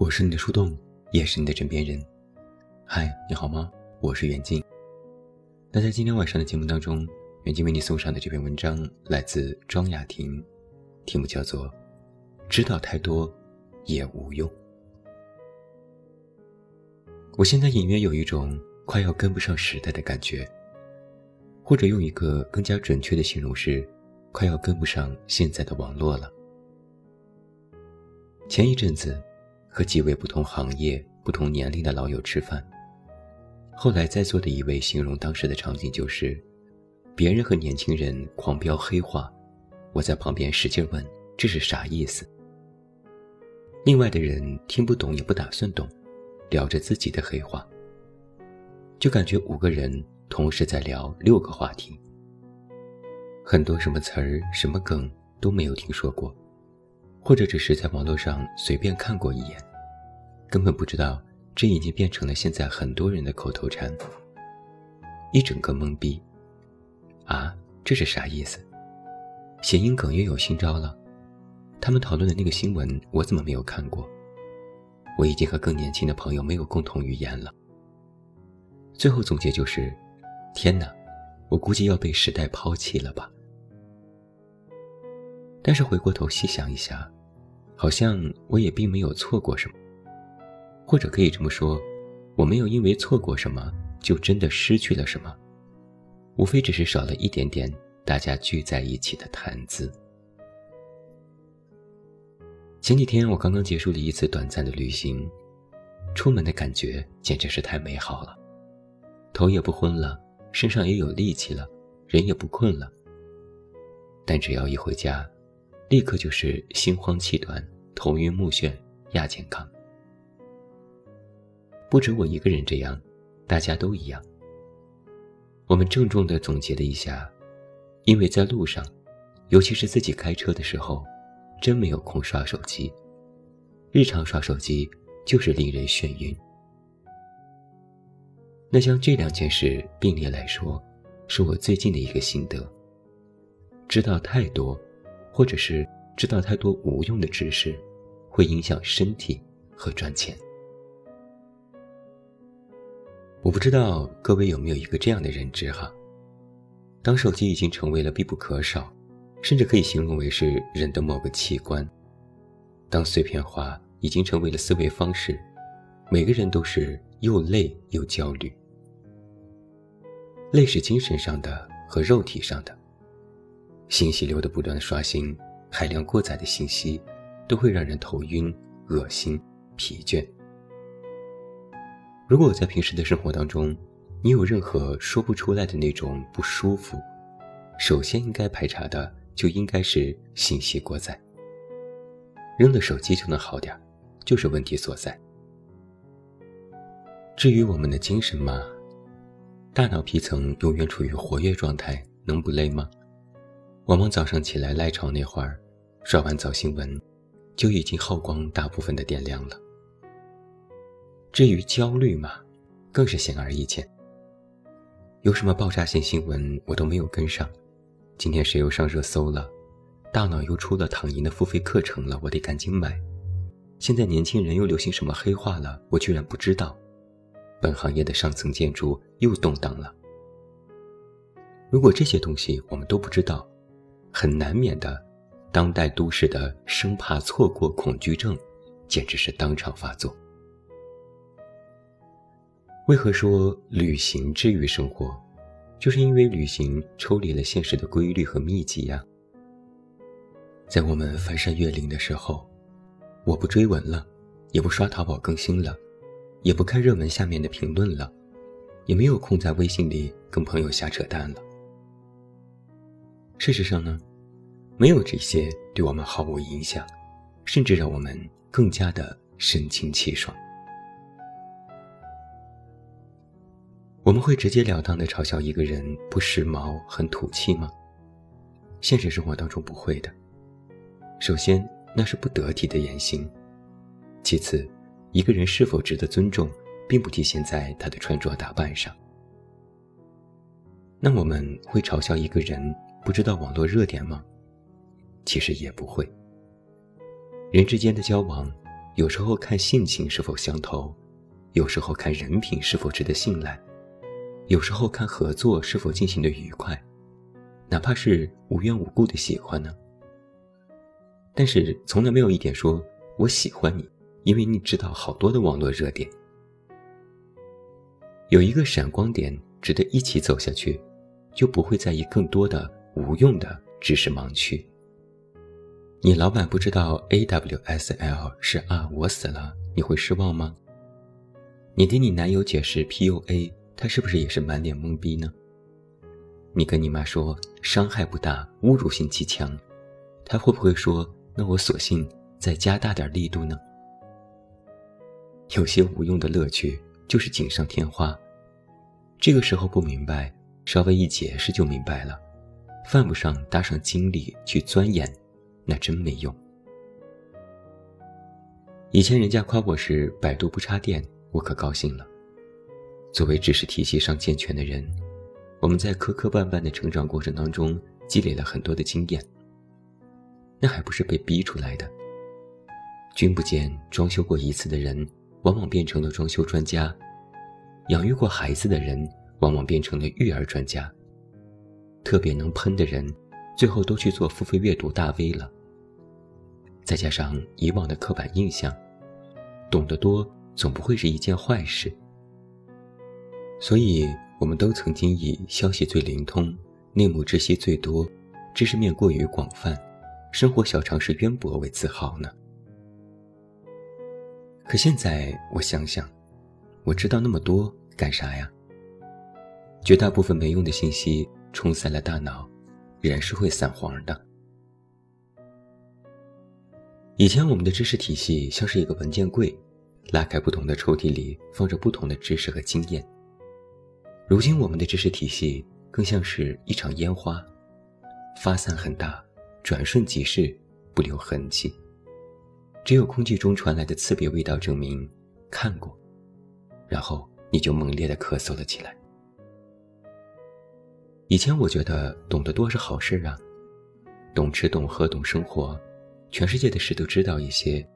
我是你的树洞，也是你的枕边人。嗨，你好吗？我是袁静。那在今天晚上的节目当中，远近为你送上的这篇文章来自庄雅婷，题目叫做《知道太多也无用》。我现在隐约有一种快要跟不上时代的感觉，或者用一个更加准确的形容是，快要跟不上现在的网络了。前一阵子。和几位不同行业、不同年龄的老友吃饭。后来在座的一位形容当时的场景就是，别人和年轻人狂飙黑话，我在旁边使劲问这是啥意思。另外的人听不懂也不打算懂，聊着自己的黑话。就感觉五个人同时在聊六个话题，很多什么词儿、什么梗都没有听说过。或者只是在网络上随便看过一眼，根本不知道这已经变成了现在很多人的口头禅。一整个懵逼。啊，这是啥意思？谐音梗又有新招了？他们讨论的那个新闻，我怎么没有看过？我已经和更年轻的朋友没有共同语言了。最后总结就是：天哪，我估计要被时代抛弃了吧。但是回过头细想一下，好像我也并没有错过什么，或者可以这么说，我没有因为错过什么就真的失去了什么，无非只是少了一点点大家聚在一起的谈资。前几天我刚刚结束了一次短暂的旅行，出门的感觉简直是太美好了，头也不昏了，身上也有力气了，人也不困了。但只要一回家，立刻就是心慌气短、头晕目眩、亚健康。不止我一个人这样，大家都一样。我们郑重地总结了一下，因为在路上，尤其是自己开车的时候，真没有空刷手机。日常刷手机就是令人眩晕。那将这两件事并列来说，是我最近的一个心得。知道太多。或者是知道太多无用的知识，会影响身体和赚钱。我不知道各位有没有一个这样的认知哈：当手机已经成为了必不可少，甚至可以形容为是人的某个器官；当碎片化已经成为了思维方式，每个人都是又累又焦虑。累是精神上的和肉体上的。信息流的不断的刷新，海量过载的信息，都会让人头晕、恶心、疲倦。如果在平时的生活当中，你有任何说不出来的那种不舒服，首先应该排查的就应该是信息过载。扔了手机就能好点，就是问题所在。至于我们的精神嘛，大脑皮层永远处于活跃状态，能不累吗？往往早上起来赖床那会儿，刷完早新闻，就已经耗光大部分的电量了。至于焦虑嘛，更是显而易见。有什么爆炸性新闻我都没有跟上，今天谁又上热搜了？大脑又出了躺赢的付费课程了，我得赶紧买。现在年轻人又流行什么黑话了？我居然不知道。本行业的上层建筑又动荡了。如果这些东西我们都不知道，很难免的，当代都市的生怕错过恐惧症，简直是当场发作。为何说旅行治愈生活？就是因为旅行抽离了现实的规律和密集呀。在我们翻山越岭的时候，我不追文了，也不刷淘宝更新了，也不看热门下面的评论了，也没有空在微信里跟朋友瞎扯淡了。事实上呢，没有这些对我们毫无影响，甚至让我们更加的神清气爽。我们会直截了当的嘲笑一个人不时髦、很土气吗？现实生活当中不会的。首先，那是不得体的言行；其次，一个人是否值得尊重，并不体现在他的穿着打扮上。那我们会嘲笑一个人？不知道网络热点吗？其实也不会。人之间的交往，有时候看性情是否相投，有时候看人品是否值得信赖，有时候看合作是否进行的愉快，哪怕是无缘无故的喜欢呢？但是从来没有一点说我喜欢你，因为你知道好多的网络热点。有一个闪光点值得一起走下去，就不会在意更多的无用的知识盲区。你老板不知道 A W S L 是啊，我死了，你会失望吗？你给你男友解释 P U A，他是不是也是满脸懵逼呢？你跟你妈说伤害不大，侮辱性极强，他会不会说那我索性再加大点力度呢？有些无用的乐趣。就是锦上添花，这个时候不明白，稍微一解释就明白了，犯不上搭上精力去钻研，那真没用。以前人家夸我是百度不插电，我可高兴了。作为知识体系上健全的人，我们在磕磕绊绊的成长过程当中积累了很多的经验，那还不是被逼出来的？君不见，装修过一次的人。往往变成了装修专家，养育过孩子的人往往变成了育儿专家。特别能喷的人，最后都去做付费阅读大 V 了。再加上以往的刻板印象，懂得多总不会是一件坏事。所以，我们都曾经以消息最灵通、内幕知悉最多、知识面过于广泛、生活小常识渊博为自豪呢。可现在我想想，我知道那么多干啥呀？绝大部分没用的信息冲散了大脑，人是会散黄的。以前我们的知识体系像是一个文件柜，拉开不同的抽屉里放着不同的知识和经验。如今我们的知识体系更像是一场烟花，发散很大，转瞬即逝，不留痕迹。只有空气中传来的刺鼻味道证明看过，然后你就猛烈的咳嗽了起来。以前我觉得懂得多是好事啊，懂吃懂喝懂生活，全世界的事都知道一些，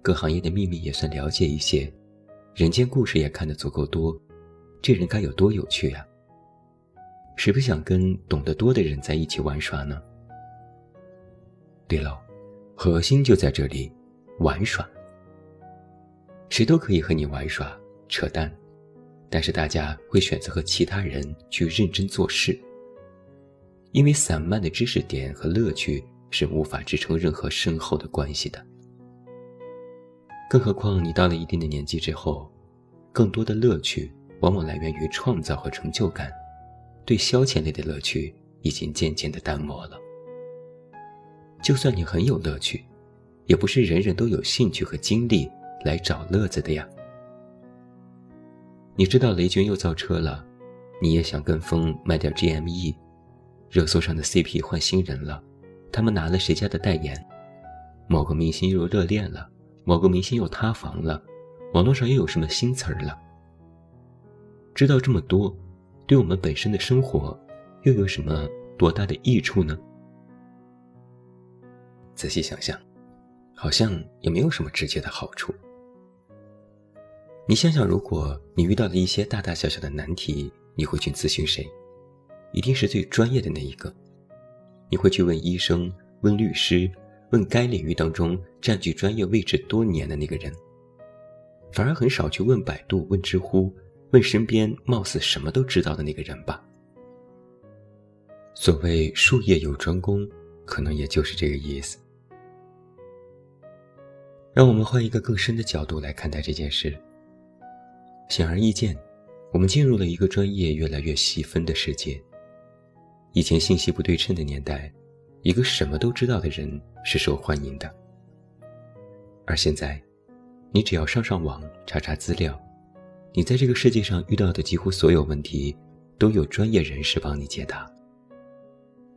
各行业的秘密也算了解一些，人间故事也看得足够多，这人该有多有趣啊！谁不想跟懂得多的人在一起玩耍呢？对了，核心就在这里。玩耍，谁都可以和你玩耍、扯淡，但是大家会选择和其他人去认真做事，因为散漫的知识点和乐趣是无法支撑任何深厚的关系的。更何况你到了一定的年纪之后，更多的乐趣往往来源于创造和成就感，对消遣类的乐趣已经渐渐的淡漠了。就算你很有乐趣。也不是人人都有兴趣和精力来找乐子的呀。你知道雷军又造车了，你也想跟风买点 GME。热搜上的 CP 换新人了，他们拿了谁家的代言？某个明星又热恋了，某个明星又塌房了，网络上又有什么新词儿了？知道这么多，对我们本身的生活又有什么多大的益处呢？仔细想想。好像也没有什么直接的好处。你想想，如果你遇到了一些大大小小的难题，你会去咨询谁？一定是最专业的那一个。你会去问医生、问律师、问该领域当中占据专业位置多年的那个人，反而很少去问百度、问知乎、问身边貌似什么都知道的那个人吧。所谓术业有专攻，可能也就是这个意思。让我们换一个更深的角度来看待这件事。显而易见，我们进入了一个专业越来越细分的世界。以前信息不对称的年代，一个什么都知道的人是受欢迎的。而现在，你只要上上网查查资料，你在这个世界上遇到的几乎所有问题，都有专业人士帮你解答。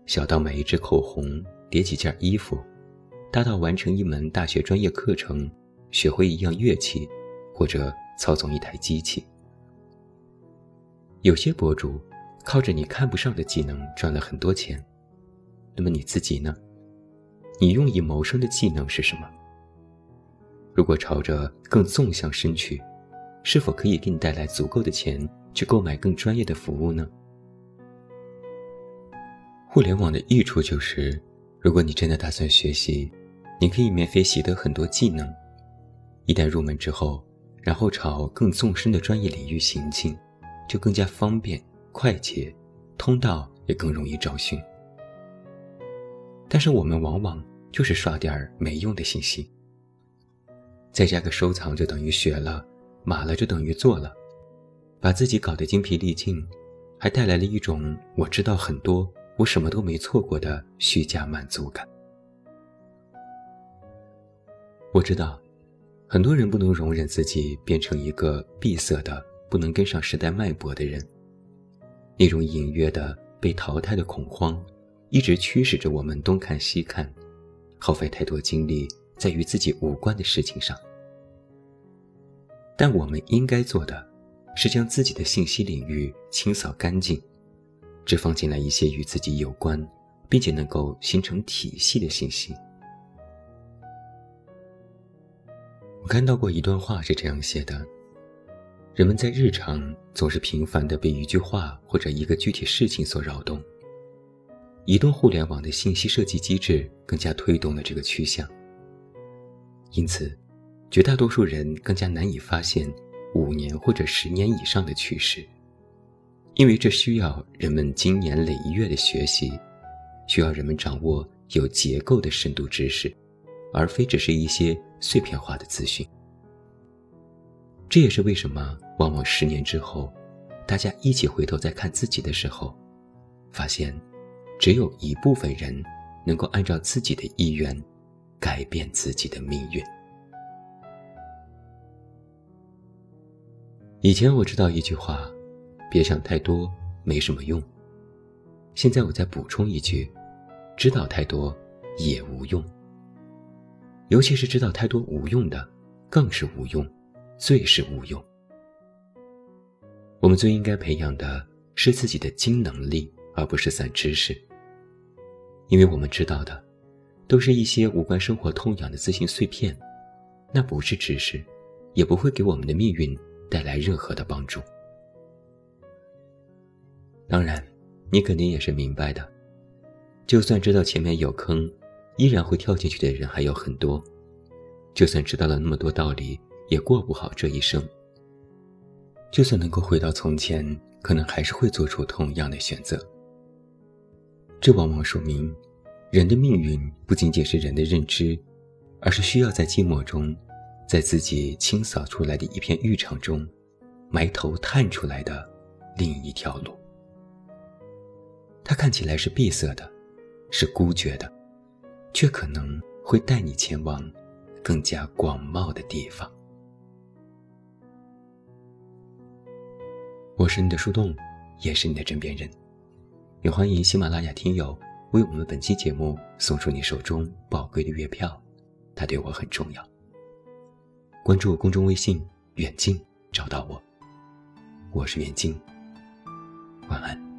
小到买一支口红，叠几件衣服。大到完成一门大学专业课程，学会一样乐器，或者操纵一台机器。有些博主靠着你看不上的技能赚了很多钱，那么你自己呢？你用以谋生的技能是什么？如果朝着更纵向伸去，是否可以给你带来足够的钱去购买更专业的服务呢？互联网的益处就是，如果你真的打算学习，你可以免费习得很多技能。一旦入门之后，然后朝更纵深的专业领域行进，就更加方便、快捷，通道也更容易找寻。但是我们往往就是刷点儿没用的信息。再加个收藏就等于学了，码了就等于做了，把自己搞得精疲力尽，还带来了一种我知道很多，我什么都没错过的虚假满足感。我知道，很多人不能容忍自己变成一个闭塞的、不能跟上时代脉搏的人，那种隐约的被淘汰的恐慌，一直驱使着我们东看西看，耗费太多精力。在与自己无关的事情上，但我们应该做的，是将自己的信息领域清扫干净，只放进来一些与自己有关，并且能够形成体系的信息。我看到过一段话是这样写的：人们在日常总是频繁地被一句话或者一个具体事情所扰动，移动互联网的信息设计机制更加推动了这个趋向。因此，绝大多数人更加难以发现五年或者十年以上的趋势，因为这需要人们经年累月的学习，需要人们掌握有结构的深度知识，而非只是一些碎片化的资讯。这也是为什么往往十年之后，大家一起回头再看自己的时候，发现，只有一部分人能够按照自己的意愿。改变自己的命运。以前我知道一句话：“别想太多，没什么用。”现在我再补充一句：“知道太多也无用。”尤其是知道太多无用的，更是无用，最是无用。我们最应该培养的是自己的精能力，而不是散知识，因为我们知道的。都是一些无关生活痛痒的资讯碎片，那不是知识，也不会给我们的命运带来任何的帮助。当然，你肯定也是明白的，就算知道前面有坑，依然会跳进去的人还有很多；就算知道了那么多道理，也过不好这一生。就算能够回到从前，可能还是会做出同样的选择。这往往说明。人的命运不仅仅是人的认知，而是需要在寂寞中，在自己清扫出来的一片浴场中，埋头探出来的另一条路。它看起来是闭塞的，是孤绝的，却可能会带你前往更加广袤的地方。我是你的树洞，也是你的枕边人，也欢迎喜马拉雅听友。为我们本期节目送出你手中宝贵的月票，它对我很重要。关注公众微信“远近”，找到我。我是远近，晚安。